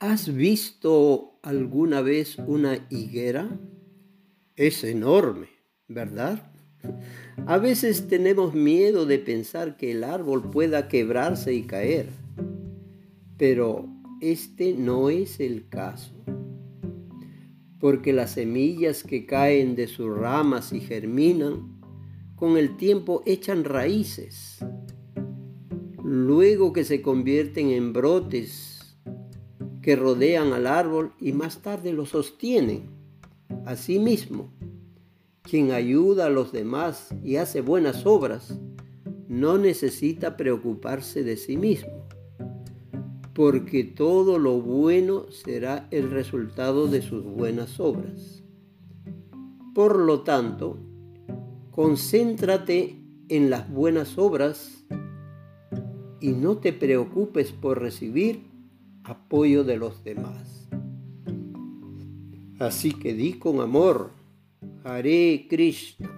¿Has visto alguna vez una higuera? Es enorme, ¿verdad? A veces tenemos miedo de pensar que el árbol pueda quebrarse y caer, pero este no es el caso, porque las semillas que caen de sus ramas y germinan, con el tiempo echan raíces, luego que se convierten en brotes que rodean al árbol y más tarde lo sostienen. Asimismo, quien ayuda a los demás y hace buenas obras, no necesita preocuparse de sí mismo, porque todo lo bueno será el resultado de sus buenas obras. Por lo tanto, concéntrate en las buenas obras y no te preocupes por recibir apoyo de los demás. Así que di con amor, Hare Krishna.